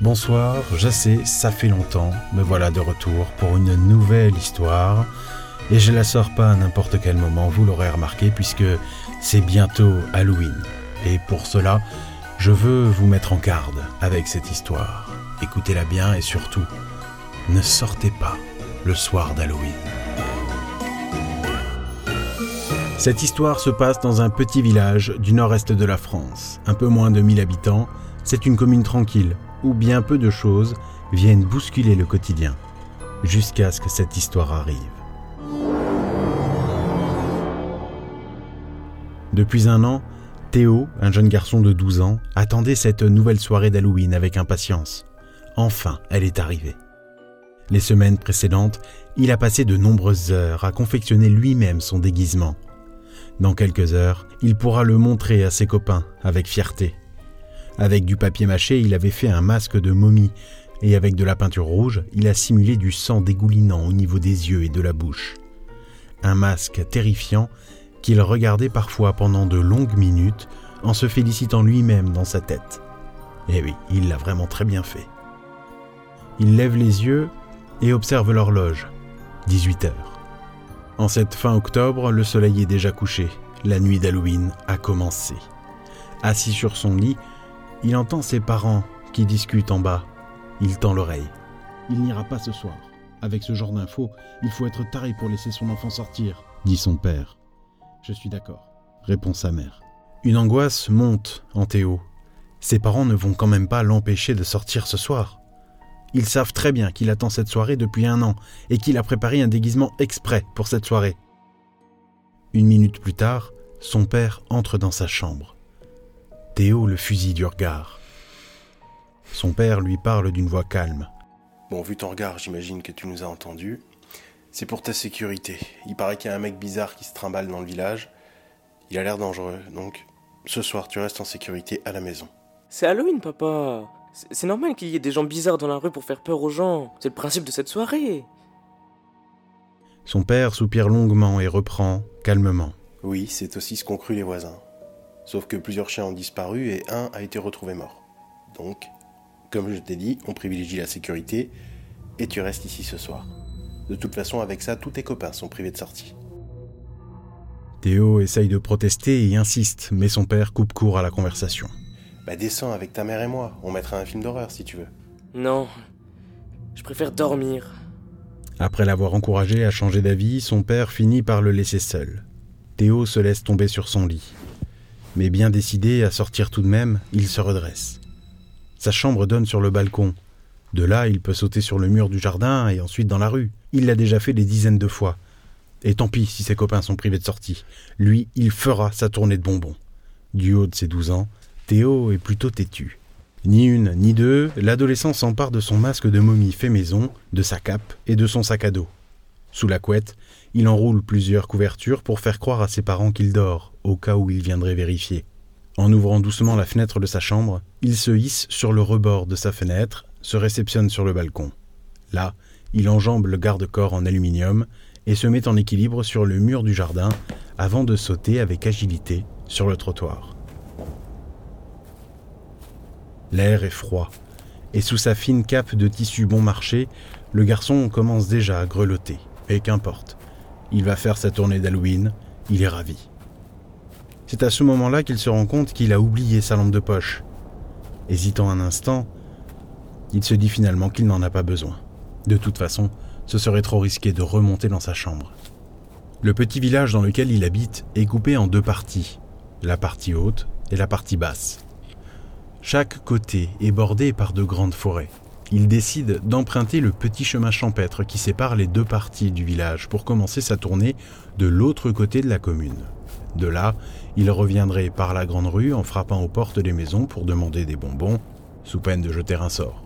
Bonsoir, je ça fait longtemps, me voilà de retour pour une nouvelle histoire. Et je la sors pas à n'importe quel moment, vous l'aurez remarqué, puisque c'est bientôt Halloween. Et pour cela, je veux vous mettre en garde avec cette histoire. Écoutez-la bien et surtout, ne sortez pas le soir d'Halloween. Cette histoire se passe dans un petit village du nord-est de la France, un peu moins de 1000 habitants. C'est une commune tranquille, où bien peu de choses viennent bousculer le quotidien, jusqu'à ce que cette histoire arrive. Depuis un an, Théo, un jeune garçon de 12 ans, attendait cette nouvelle soirée d'Halloween avec impatience. Enfin, elle est arrivée. Les semaines précédentes, il a passé de nombreuses heures à confectionner lui-même son déguisement. Dans quelques heures, il pourra le montrer à ses copains avec fierté. Avec du papier mâché, il avait fait un masque de momie, et avec de la peinture rouge, il a simulé du sang dégoulinant au niveau des yeux et de la bouche. Un masque terrifiant qu'il regardait parfois pendant de longues minutes en se félicitant lui-même dans sa tête. Eh oui, il l'a vraiment très bien fait. Il lève les yeux et observe l'horloge. 18 heures. En cette fin octobre, le soleil est déjà couché. La nuit d'Halloween a commencé. Assis sur son lit, il entend ses parents qui discutent en bas. Il tend l'oreille. Il n'ira pas ce soir. Avec ce genre d'infos, il faut être taré pour laisser son enfant sortir, dit son père. Je suis d'accord, répond sa mère. Une angoisse monte en Théo. Ses parents ne vont quand même pas l'empêcher de sortir ce soir. Ils savent très bien qu'il attend cette soirée depuis un an et qu'il a préparé un déguisement exprès pour cette soirée. Une minute plus tard, son père entre dans sa chambre. Théo le fusille du regard. Son père lui parle d'une voix calme. Bon, vu ton regard, j'imagine que tu nous as entendus. C'est pour ta sécurité. Il paraît qu'il y a un mec bizarre qui se trimballe dans le village. Il a l'air dangereux, donc ce soir tu restes en sécurité à la maison. C'est Halloween, papa. C'est normal qu'il y ait des gens bizarres dans la rue pour faire peur aux gens. C'est le principe de cette soirée. Son père soupire longuement et reprend calmement. Oui, c'est aussi ce qu'ont cru les voisins. Sauf que plusieurs chiens ont disparu et un a été retrouvé mort. Donc, comme je t'ai dit, on privilégie la sécurité et tu restes ici ce soir. De toute façon, avec ça, tous tes copains sont privés de sortie. Théo essaye de protester et insiste, mais son père coupe court à la conversation. Bah descends avec ta mère et moi, on mettra un film d'horreur si tu veux. Non, je préfère dormir. Après l'avoir encouragé à changer d'avis, son père finit par le laisser seul. Théo se laisse tomber sur son lit mais bien décidé à sortir tout de même, il se redresse. Sa chambre donne sur le balcon. De là, il peut sauter sur le mur du jardin et ensuite dans la rue. Il l'a déjà fait des dizaines de fois. Et tant pis si ses copains sont privés de sortie. Lui, il fera sa tournée de bonbons. Du haut de ses douze ans, Théo est plutôt têtu. Ni une, ni deux, l'adolescent s'empare de son masque de momie fait maison, de sa cape et de son sac à dos. Sous la couette, il enroule plusieurs couvertures pour faire croire à ses parents qu'il dort, au cas où il viendrait vérifier. En ouvrant doucement la fenêtre de sa chambre, il se hisse sur le rebord de sa fenêtre, se réceptionne sur le balcon. Là, il enjambe le garde-corps en aluminium et se met en équilibre sur le mur du jardin avant de sauter avec agilité sur le trottoir. L'air est froid, et sous sa fine cape de tissu bon marché, le garçon commence déjà à grelotter. Et qu'importe, il va faire sa tournée d'Halloween, il est ravi. C'est à ce moment-là qu'il se rend compte qu'il a oublié sa lampe de poche. Hésitant un instant, il se dit finalement qu'il n'en a pas besoin. De toute façon, ce serait trop risqué de remonter dans sa chambre. Le petit village dans lequel il habite est coupé en deux parties, la partie haute et la partie basse. Chaque côté est bordé par de grandes forêts il décide d'emprunter le petit chemin champêtre qui sépare les deux parties du village pour commencer sa tournée de l'autre côté de la commune. De là, il reviendrait par la grande rue en frappant aux portes des maisons pour demander des bonbons, sous peine de jeter un sort.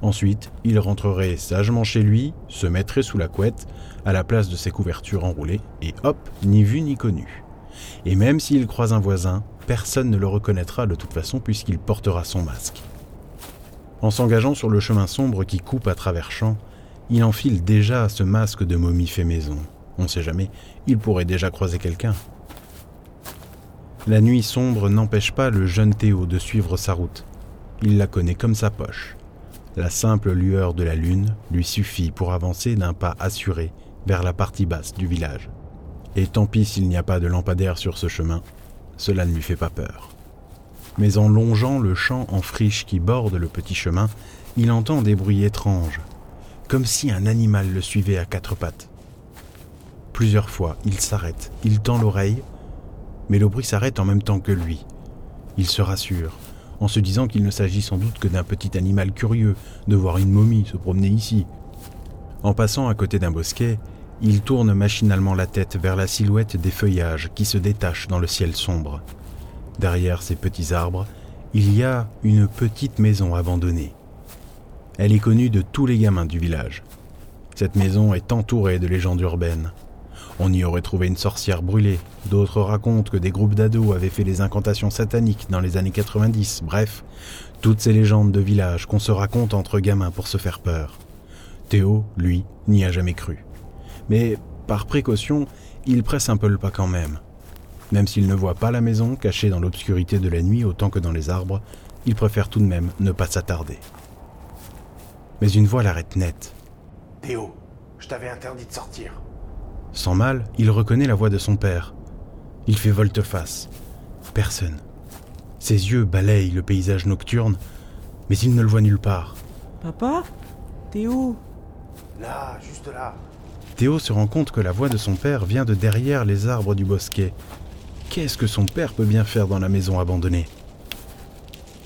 Ensuite, il rentrerait sagement chez lui, se mettrait sous la couette, à la place de ses couvertures enroulées, et hop, ni vu ni connu. Et même s'il croise un voisin, personne ne le reconnaîtra de toute façon puisqu'il portera son masque. En s'engageant sur le chemin sombre qui coupe à travers champs, il enfile déjà ce masque de momie fait maison. On sait jamais, il pourrait déjà croiser quelqu'un. La nuit sombre n'empêche pas le jeune Théo de suivre sa route. Il la connaît comme sa poche. La simple lueur de la lune lui suffit pour avancer d'un pas assuré vers la partie basse du village. Et tant pis s'il n'y a pas de lampadaire sur ce chemin, cela ne lui fait pas peur. Mais en longeant le champ en friche qui borde le petit chemin, il entend des bruits étranges, comme si un animal le suivait à quatre pattes. Plusieurs fois, il s'arrête, il tend l'oreille, mais le bruit s'arrête en même temps que lui. Il se rassure, en se disant qu'il ne s'agit sans doute que d'un petit animal curieux de voir une momie se promener ici. En passant à côté d'un bosquet, il tourne machinalement la tête vers la silhouette des feuillages qui se détachent dans le ciel sombre. Derrière ces petits arbres, il y a une petite maison abandonnée. Elle est connue de tous les gamins du village. Cette maison est entourée de légendes urbaines. On y aurait trouvé une sorcière brûlée, d'autres racontent que des groupes d'ados avaient fait des incantations sataniques dans les années 90, bref, toutes ces légendes de village qu'on se raconte entre gamins pour se faire peur. Théo, lui, n'y a jamais cru. Mais, par précaution, il presse un peu le pas quand même. Même s'il ne voit pas la maison cachée dans l'obscurité de la nuit autant que dans les arbres, il préfère tout de même ne pas s'attarder. Mais une voix l'arrête net. Théo, je t'avais interdit de sortir. Sans mal, il reconnaît la voix de son père. Il fait volte-face. Personne. Ses yeux balayent le paysage nocturne, mais il ne le voit nulle part. Papa? Où Là, juste là. Théo se rend compte que la voix de son père vient de derrière les arbres du bosquet. Qu'est-ce que son père peut bien faire dans la maison abandonnée?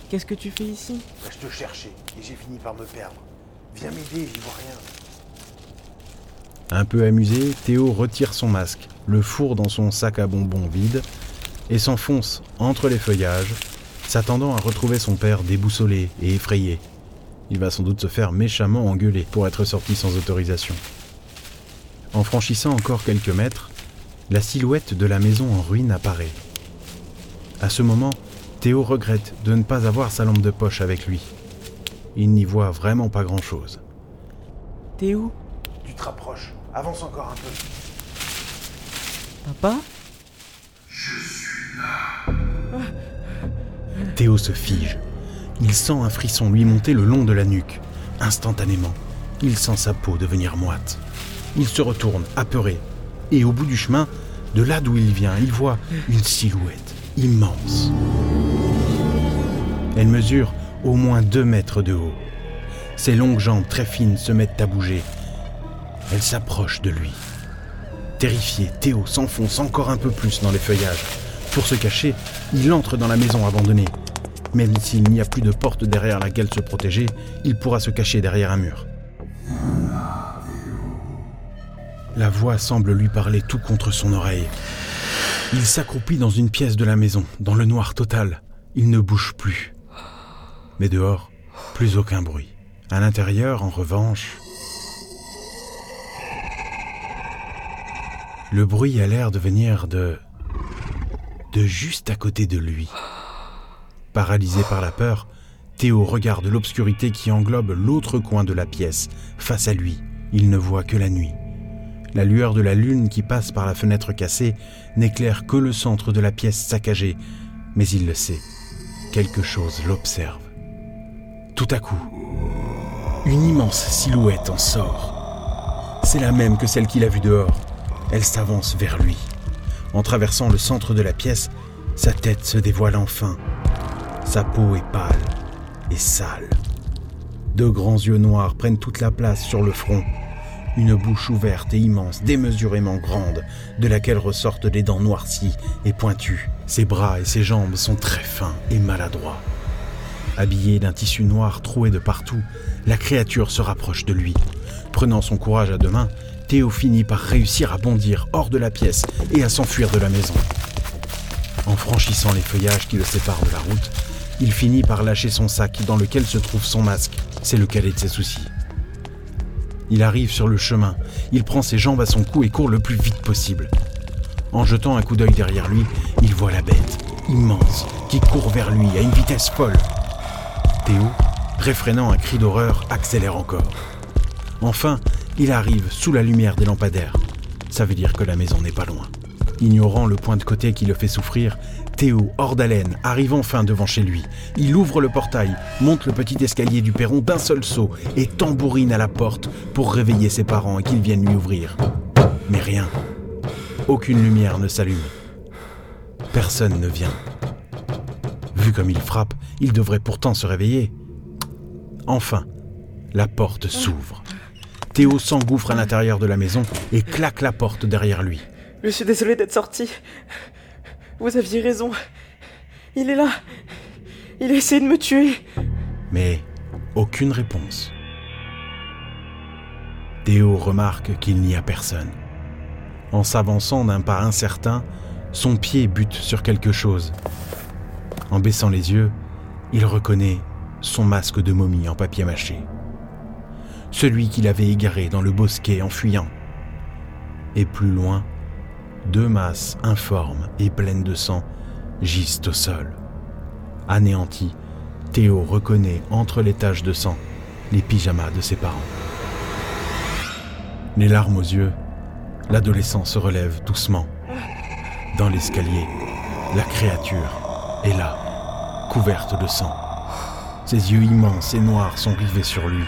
Qu'est-ce que tu fais ici? Bah, je te cherchais et j'ai fini par me perdre. Viens m'aider, j'y vois rien. Un peu amusé, Théo retire son masque, le fourre dans son sac à bonbons vide et s'enfonce entre les feuillages, s'attendant à retrouver son père déboussolé et effrayé. Il va sans doute se faire méchamment engueuler pour être sorti sans autorisation. En franchissant encore quelques mètres, la silhouette de la maison en ruine apparaît. À ce moment, Théo regrette de ne pas avoir sa lampe de poche avec lui. Il n'y voit vraiment pas grand-chose. Où Tu te rapproches. Avance encore un peu. Papa Théo se fige. Il sent un frisson lui monter le long de la nuque. Instantanément, il sent sa peau devenir moite. Il se retourne, apeuré. Et au bout du chemin, de là d'où il vient, il voit une silhouette immense. Elle mesure au moins deux mètres de haut. Ses longues jambes très fines se mettent à bouger. Elle s'approche de lui. Terrifié, Théo s'enfonce encore un peu plus dans les feuillages. Pour se cacher, il entre dans la maison abandonnée. Même s'il n'y a plus de porte derrière laquelle se protéger, il pourra se cacher derrière un mur. La voix semble lui parler tout contre son oreille. Il s'accroupit dans une pièce de la maison, dans le noir total. Il ne bouge plus. Mais dehors, plus aucun bruit. À l'intérieur, en revanche, le bruit a l'air de venir de... de juste à côté de lui. Paralysé par la peur, Théo regarde l'obscurité qui englobe l'autre coin de la pièce. Face à lui, il ne voit que la nuit. La lueur de la lune qui passe par la fenêtre cassée n'éclaire que le centre de la pièce saccagée, mais il le sait. Quelque chose l'observe. Tout à coup, une immense silhouette en sort. C'est la même que celle qu'il a vue dehors. Elle s'avance vers lui. En traversant le centre de la pièce, sa tête se dévoile enfin. Sa peau est pâle et sale. Deux grands yeux noirs prennent toute la place sur le front. Une bouche ouverte et immense, démesurément grande, de laquelle ressortent des dents noircies et pointues. Ses bras et ses jambes sont très fins et maladroits. Habillé d'un tissu noir troué de partout, la créature se rapproche de lui. Prenant son courage à deux mains, Théo finit par réussir à bondir hors de la pièce et à s'enfuir de la maison. En franchissant les feuillages qui le séparent de la route, il finit par lâcher son sac dans lequel se trouve son masque. C'est le cadet de ses soucis? Il arrive sur le chemin, il prend ses jambes à son cou et court le plus vite possible. En jetant un coup d'œil derrière lui, il voit la bête, immense, qui court vers lui à une vitesse folle. Théo, réfrénant un cri d'horreur, accélère encore. Enfin, il arrive sous la lumière des lampadaires. Ça veut dire que la maison n'est pas loin. Ignorant le point de côté qui le fait souffrir, Théo, hors d'haleine, arrive enfin devant chez lui. Il ouvre le portail, monte le petit escalier du perron d'un seul saut et tambourine à la porte pour réveiller ses parents et qu'ils viennent lui ouvrir. Mais rien. Aucune lumière ne s'allume. Personne ne vient. Vu comme il frappe, il devrait pourtant se réveiller. Enfin, la porte s'ouvre. Théo s'engouffre à l'intérieur de la maison et claque la porte derrière lui. Je suis désolé d'être sorti. Vous aviez raison. Il est là. Il a essayé de me tuer. Mais aucune réponse. Théo remarque qu'il n'y a personne. En s'avançant d'un pas incertain, son pied bute sur quelque chose. En baissant les yeux, il reconnaît son masque de momie en papier mâché. Celui qu'il avait égaré dans le bosquet en fuyant. Et plus loin, deux masses informes et pleines de sang gisent au sol. Anéanti, Théo reconnaît entre les taches de sang les pyjamas de ses parents. Les larmes aux yeux, l'adolescent se relève doucement. Dans l'escalier, la créature est là, couverte de sang. Ses yeux immenses et noirs sont rivés sur lui,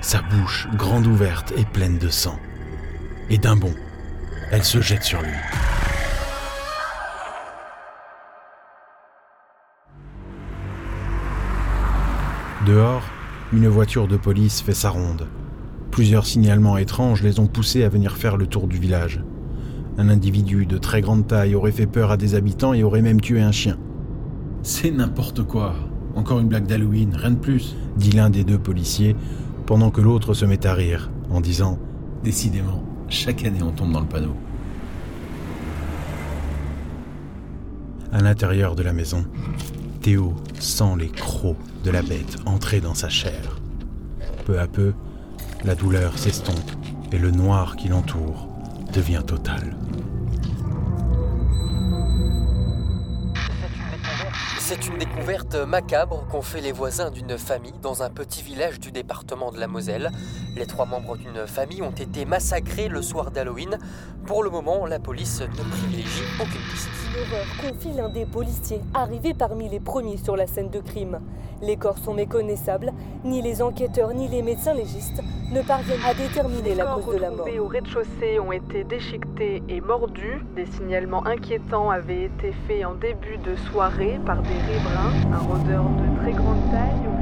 sa bouche grande ouverte et pleine de sang. Et d'un bond, elle se jette sur lui. Dehors, une voiture de police fait sa ronde. Plusieurs signalements étranges les ont poussés à venir faire le tour du village. Un individu de très grande taille aurait fait peur à des habitants et aurait même tué un chien. C'est n'importe quoi. Encore une blague d'Halloween, rien de plus, dit l'un des deux policiers, pendant que l'autre se met à rire, en disant Décidément, chaque année on tombe dans le panneau. À l'intérieur de la maison, Théo sent les crocs de la bête entrer dans sa chair. Peu à peu, la douleur s'estompe et le noir qui l'entoure devient total. C'est une découverte macabre qu'ont fait les voisins d'une famille dans un petit village du département de la Moselle. Les trois membres d'une famille ont été massacrés le soir d'Halloween. Pour le moment, la police ne privilégie aucune piste. L'horreur confie l'un des policiers, arrivé parmi les premiers sur la scène de crime. Les corps sont méconnaissables, ni les enquêteurs ni les médecins légistes ne parviennent à déterminer la cause de la mort. au rez-de-chaussée ont été déchiquetés et mordus. Des signalements inquiétants avaient été faits en début de soirée par des riverains. Un rôdeur de très grande taille